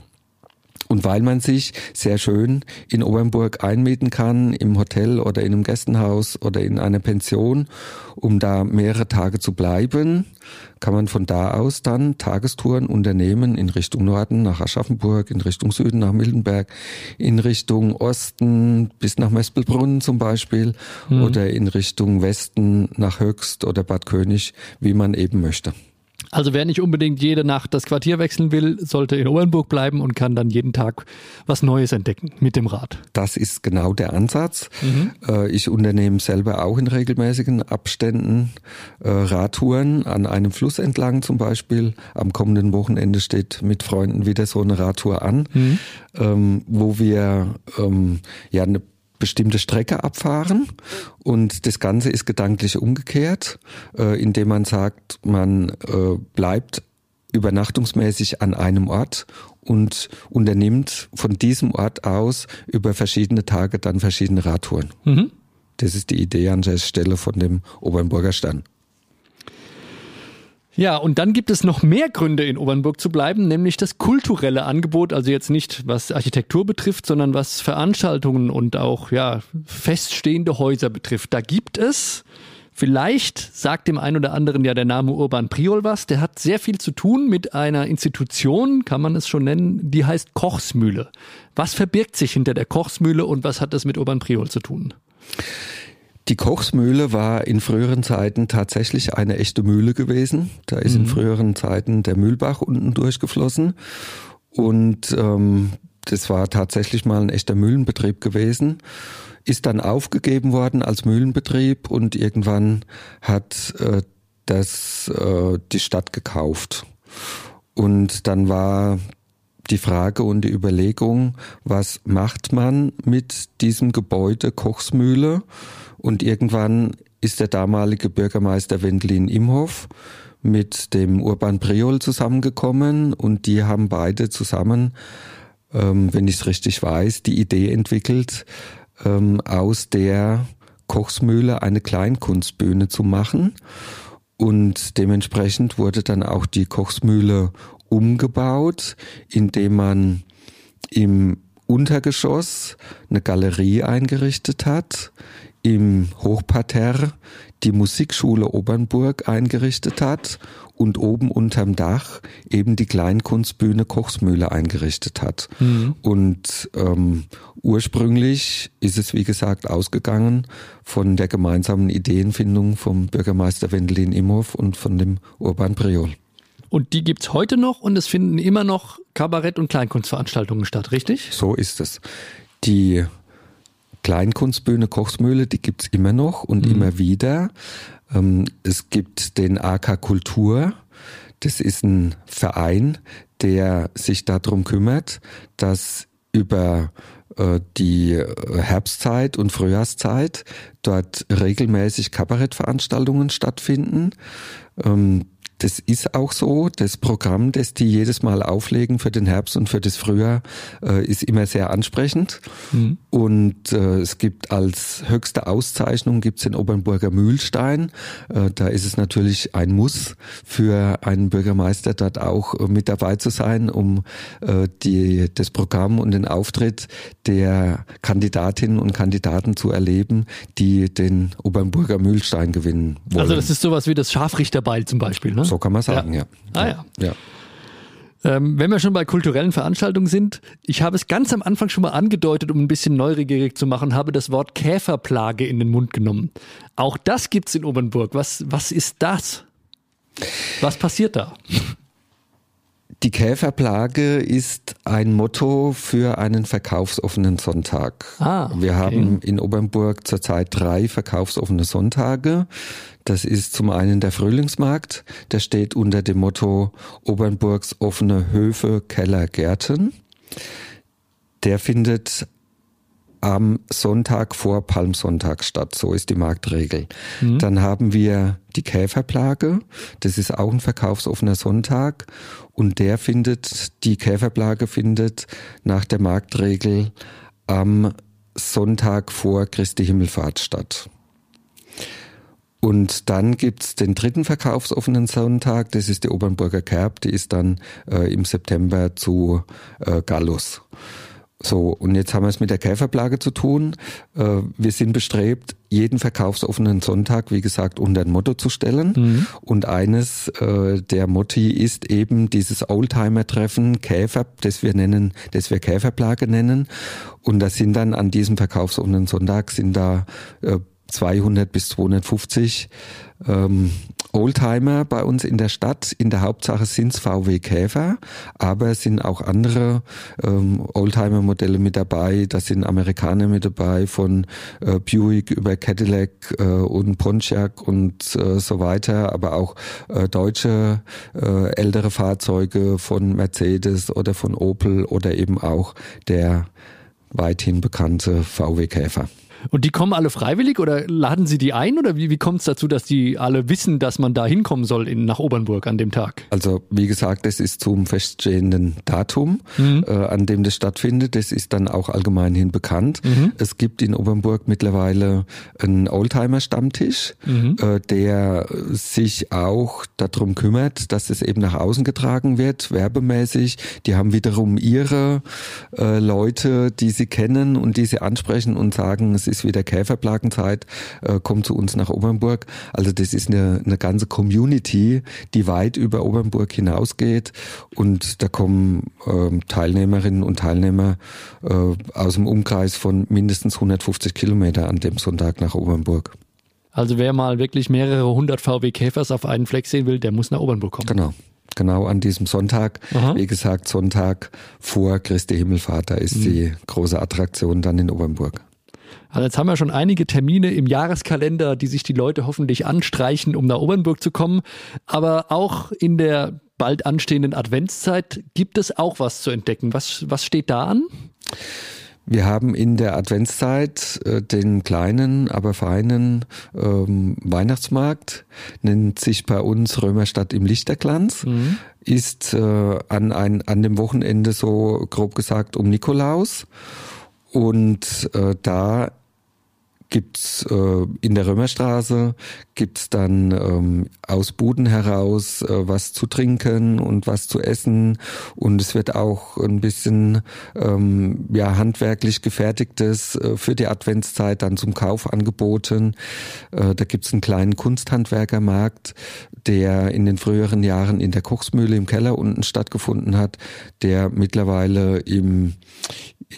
Und weil man sich sehr schön in Obernburg einmieten kann, im Hotel oder in einem Gästenhaus oder in einer Pension, um da mehrere Tage zu bleiben, kann man von da aus dann Tagestouren unternehmen in Richtung Norden nach Aschaffenburg, in Richtung Süden nach Mildenberg, in Richtung Osten bis nach Mespelbrunn zum Beispiel mhm. oder in Richtung Westen nach Höchst oder Bad König, wie man eben möchte. Also wer nicht unbedingt jede Nacht das Quartier wechseln will, sollte in Obernburg bleiben und kann dann jeden Tag was Neues entdecken mit dem Rad. Das ist genau der Ansatz. Mhm. Äh, ich unternehme selber auch in regelmäßigen Abständen äh, Radtouren an einem Fluss entlang zum Beispiel. Am kommenden Wochenende steht mit Freunden wieder so eine Radtour an, mhm. Ähm, wo wir ähm, ja eine bestimmte Strecke abfahren und das Ganze ist gedanklich umgekehrt, äh, indem man sagt, man äh, bleibt übernachtungsmäßig an einem Ort und unternimmt von diesem Ort aus über verschiedene Tage dann verschiedene Radtouren. Mhm. Das ist die Idee an der Stelle von dem Obernburger Stern. Ja, und dann gibt es noch mehr Gründe, in Obernburg zu bleiben, nämlich das kulturelle Angebot, also jetzt nicht was Architektur betrifft, sondern was Veranstaltungen und auch ja, feststehende Häuser betrifft. Da gibt es Vielleicht sagt dem einen oder anderen ja der Name Urban Priol was. Der hat sehr viel zu tun mit einer Institution, kann man es schon nennen, die heißt Kochsmühle. Was verbirgt sich hinter der Kochsmühle und was hat das mit Urban Priol zu tun? Die Kochsmühle war in früheren Zeiten tatsächlich eine echte Mühle gewesen. Da ist mhm. in früheren Zeiten der Mühlbach unten durchgeflossen. Und ähm, das war tatsächlich mal ein echter Mühlenbetrieb gewesen. Ist dann aufgegeben worden als Mühlenbetrieb und irgendwann hat äh, das äh, die Stadt gekauft. Und dann war die Frage und die Überlegung, was macht man mit diesem Gebäude Kochsmühle? Und irgendwann ist der damalige Bürgermeister Wendelin Imhoff mit dem Urban Priol zusammengekommen und die haben beide zusammen, ähm, wenn ich es richtig weiß, die Idee entwickelt, ähm, aus der Kochsmühle eine Kleinkunstbühne zu machen. Und dementsprechend wurde dann auch die Kochsmühle umgebaut, indem man im Untergeschoss eine Galerie eingerichtet hat, im Hochparterre die Musikschule Obernburg eingerichtet hat und oben unterm Dach eben die Kleinkunstbühne Kochsmühle eingerichtet hat. Mhm. Und ähm, ursprünglich ist es, wie gesagt, ausgegangen von der gemeinsamen Ideenfindung vom Bürgermeister Wendelin Imhoff und von dem Urban Priol. Und die gibt's heute noch und es finden immer noch Kabarett- und Kleinkunstveranstaltungen statt, richtig? So ist es. Die Kleinkunstbühne Kochsmühle, die gibt's immer noch und mhm. immer wieder. Ähm, es gibt den AK Kultur. Das ist ein Verein, der sich darum kümmert, dass über äh, die Herbstzeit und Frühjahrszeit dort regelmäßig Kabarettveranstaltungen stattfinden. Ähm, das ist auch so. Das Programm, das die jedes Mal auflegen für den Herbst und für das Frühjahr, äh, ist immer sehr ansprechend. Mhm. Und äh, es gibt als höchste Auszeichnung gibt's den Obernburger Mühlstein. Äh, da ist es natürlich ein Muss für einen Bürgermeister dort auch äh, mit dabei zu sein, um äh, die, das Programm und den Auftritt der Kandidatinnen und Kandidaten zu erleben, die den Obernburger Mühlstein gewinnen wollen. Also das ist sowas wie das Scharfrichterbeil zum Beispiel, ne? So kann man sagen, ja. ja. Ah ja. ja. Ähm, wenn wir schon bei kulturellen Veranstaltungen sind, ich habe es ganz am Anfang schon mal angedeutet, um ein bisschen neugierig zu machen, habe das Wort Käferplage in den Mund genommen. Auch das gibt es in Obernburg. Was, was ist das? Was passiert da? Die Käferplage ist ein Motto für einen verkaufsoffenen Sonntag. Ah, okay. Wir haben in Obernburg zurzeit drei verkaufsoffene Sonntage. Das ist zum einen der Frühlingsmarkt, der steht unter dem Motto Obernburgs offene Höfe, Keller, Gärten. Der findet am Sonntag vor Palmsonntag statt. So ist die Marktregel. Mhm. Dann haben wir die Käferplage. Das ist auch ein verkaufsoffener Sonntag. Und der findet, die Käferplage findet nach der Marktregel am Sonntag vor Christi Himmelfahrt statt. Und dann gibt's den dritten verkaufsoffenen Sonntag, das ist die Obernburger Kerb, die ist dann äh, im September zu äh, Gallus. So, und jetzt haben wir es mit der Käferplage zu tun. Äh, wir sind bestrebt, jeden verkaufsoffenen Sonntag, wie gesagt, unter ein Motto zu stellen. Mhm. Und eines äh, der Motti ist eben dieses Oldtimer-Treffen Käfer, das wir nennen, das wir Käferplage nennen. Und das sind dann an diesem verkaufsoffenen Sonntag sind da äh, 200 bis 250 ähm, Oldtimer bei uns in der Stadt. In der Hauptsache sind es VW Käfer, aber es sind auch andere ähm, Oldtimer-Modelle mit dabei. Da sind Amerikaner mit dabei, von äh, Buick über Cadillac äh, und Pontiac und äh, so weiter, aber auch äh, deutsche äh, ältere Fahrzeuge von Mercedes oder von Opel oder eben auch der weithin bekannte VW Käfer. Und die kommen alle freiwillig oder laden Sie die ein oder wie, wie kommt es dazu, dass die alle wissen, dass man da hinkommen soll in, nach Obernburg an dem Tag? Also wie gesagt, es ist zum feststehenden Datum, mhm. äh, an dem das stattfindet. Das ist dann auch allgemeinhin bekannt. Mhm. Es gibt in Obernburg mittlerweile einen Oldtimer-Stammtisch, mhm. äh, der sich auch darum kümmert, dass es eben nach außen getragen wird, werbemäßig. Die haben wiederum ihre äh, Leute, die sie kennen und die sie ansprechen und sagen, es ist wieder Käferplagenzeit, äh, kommt zu uns nach Obernburg. Also das ist eine, eine ganze Community, die weit über Obernburg hinausgeht und da kommen äh, Teilnehmerinnen und Teilnehmer äh, aus dem Umkreis von mindestens 150 Kilometer an dem Sonntag nach Obernburg. Also wer mal wirklich mehrere hundert VW Käfers auf einen Fleck sehen will, der muss nach Obernburg kommen. Genau genau an diesem Sonntag. Aha. Wie gesagt, Sonntag vor Christi Himmelfahrt, da ist mhm. die große Attraktion dann in Obernburg. Also jetzt haben wir schon einige Termine im Jahreskalender, die sich die Leute hoffentlich anstreichen, um nach Obernburg zu kommen. Aber auch in der bald anstehenden Adventszeit gibt es auch was zu entdecken. Was, was steht da an? Wir haben in der Adventszeit äh, den kleinen, aber feinen ähm, Weihnachtsmarkt, nennt sich bei uns Römerstadt im Lichterglanz, mhm. ist äh, an, ein, an dem Wochenende so grob gesagt um Nikolaus. Und äh, da gibt's äh, in der Römerstraße gibt's dann ähm, aus Buden heraus äh, was zu trinken und was zu essen und es wird auch ein bisschen ähm, ja handwerklich gefertigtes äh, für die Adventszeit dann zum Kauf angeboten. Äh, da gibt's einen kleinen Kunsthandwerkermarkt, der in den früheren Jahren in der Kochsmühle im Keller unten stattgefunden hat, der mittlerweile im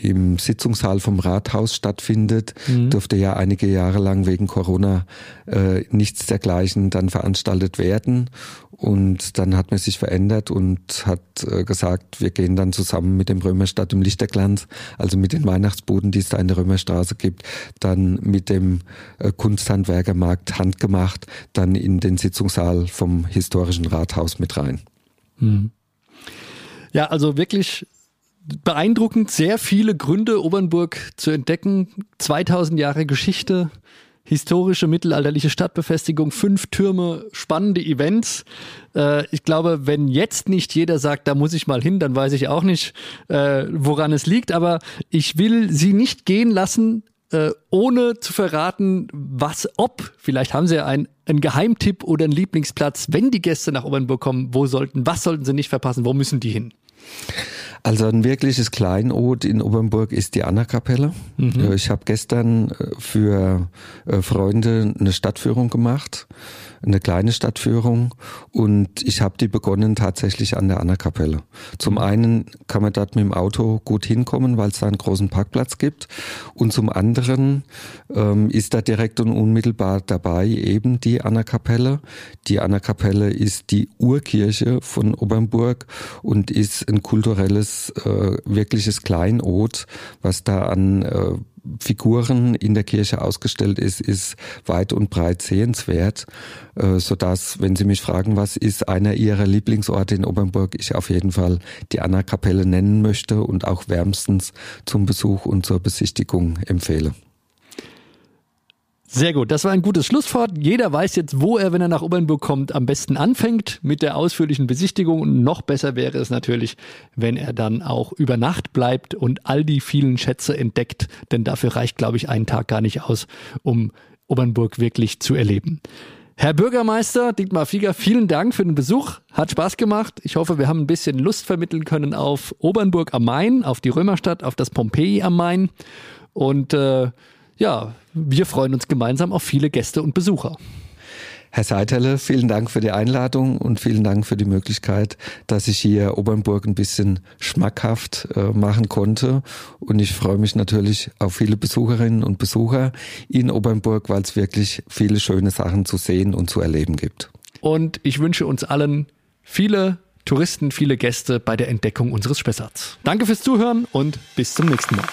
im Sitzungssaal vom Rathaus stattfindet, mhm. durfte ja einige Jahre lang wegen Corona äh, nichts dergleichen dann veranstaltet werden. Und dann hat man sich verändert und hat äh, gesagt, wir gehen dann zusammen mit dem Römerstadt im Lichterglanz, also mit den Weihnachtsbuden, die es da in der Römerstraße gibt, dann mit dem äh, Kunsthandwerkermarkt handgemacht, dann in den Sitzungssaal vom historischen Rathaus mit rein. Mhm. Ja, also wirklich beeindruckend, sehr viele Gründe, Obernburg zu entdecken. 2000 Jahre Geschichte, historische mittelalterliche Stadtbefestigung, fünf Türme, spannende Events. Äh, ich glaube, wenn jetzt nicht jeder sagt, da muss ich mal hin, dann weiß ich auch nicht, äh, woran es liegt. Aber ich will Sie nicht gehen lassen, äh, ohne zu verraten, was, ob, vielleicht haben Sie ja einen, einen Geheimtipp oder einen Lieblingsplatz, wenn die Gäste nach Obernburg kommen, wo sollten, was sollten Sie nicht verpassen, wo müssen die hin? Also ein wirkliches Kleinod in Obernburg ist die Anna-Kapelle. Mhm. Äh, ich habe gestern äh, für äh, Freunde eine Stadtführung gemacht eine kleine Stadtführung und ich habe die begonnen tatsächlich an der Anna-Kapelle. Zum einen kann man dort mit dem Auto gut hinkommen, weil es da einen großen Parkplatz gibt und zum anderen ähm, ist da direkt und unmittelbar dabei eben die Anna-Kapelle. Die Anna-Kapelle ist die Urkirche von Obernburg und ist ein kulturelles, äh, wirkliches Kleinod, was da an äh, Figuren in der Kirche ausgestellt ist, ist weit und breit sehenswert, äh, so dass, wenn Sie mich fragen, was ist einer Ihrer Lieblingsorte in Obernburg, ich auf jeden Fall die Anna-Kapelle nennen möchte und auch wärmstens zum Besuch und zur Besichtigung empfehle. Sehr gut, das war ein gutes Schlusswort. Jeder weiß jetzt, wo er, wenn er nach Obernburg kommt, am besten anfängt mit der ausführlichen Besichtigung. Und noch besser wäre es natürlich, wenn er dann auch über Nacht bleibt und all die vielen Schätze entdeckt. Denn dafür reicht, glaube ich, ein Tag gar nicht aus, um Obernburg wirklich zu erleben. Herr Bürgermeister Dietmar Fieger, vielen Dank für den Besuch. Hat Spaß gemacht. Ich hoffe, wir haben ein bisschen Lust vermitteln können auf Obernburg am Main, auf die Römerstadt, auf das Pompeji am Main. Und äh, ja, wir freuen uns gemeinsam auf viele Gäste und Besucher. Herr Seiterle, vielen Dank für die Einladung und vielen Dank für die Möglichkeit, dass ich hier Obernburg ein bisschen schmackhaft äh, machen konnte. Und ich freue mich natürlich auf viele Besucherinnen und Besucher in Obernburg, weil es wirklich viele schöne Sachen zu sehen und zu erleben gibt. Und ich wünsche uns allen viele Touristen, viele Gäste bei der Entdeckung unseres Spessarts. Danke fürs Zuhören und bis zum nächsten Mal.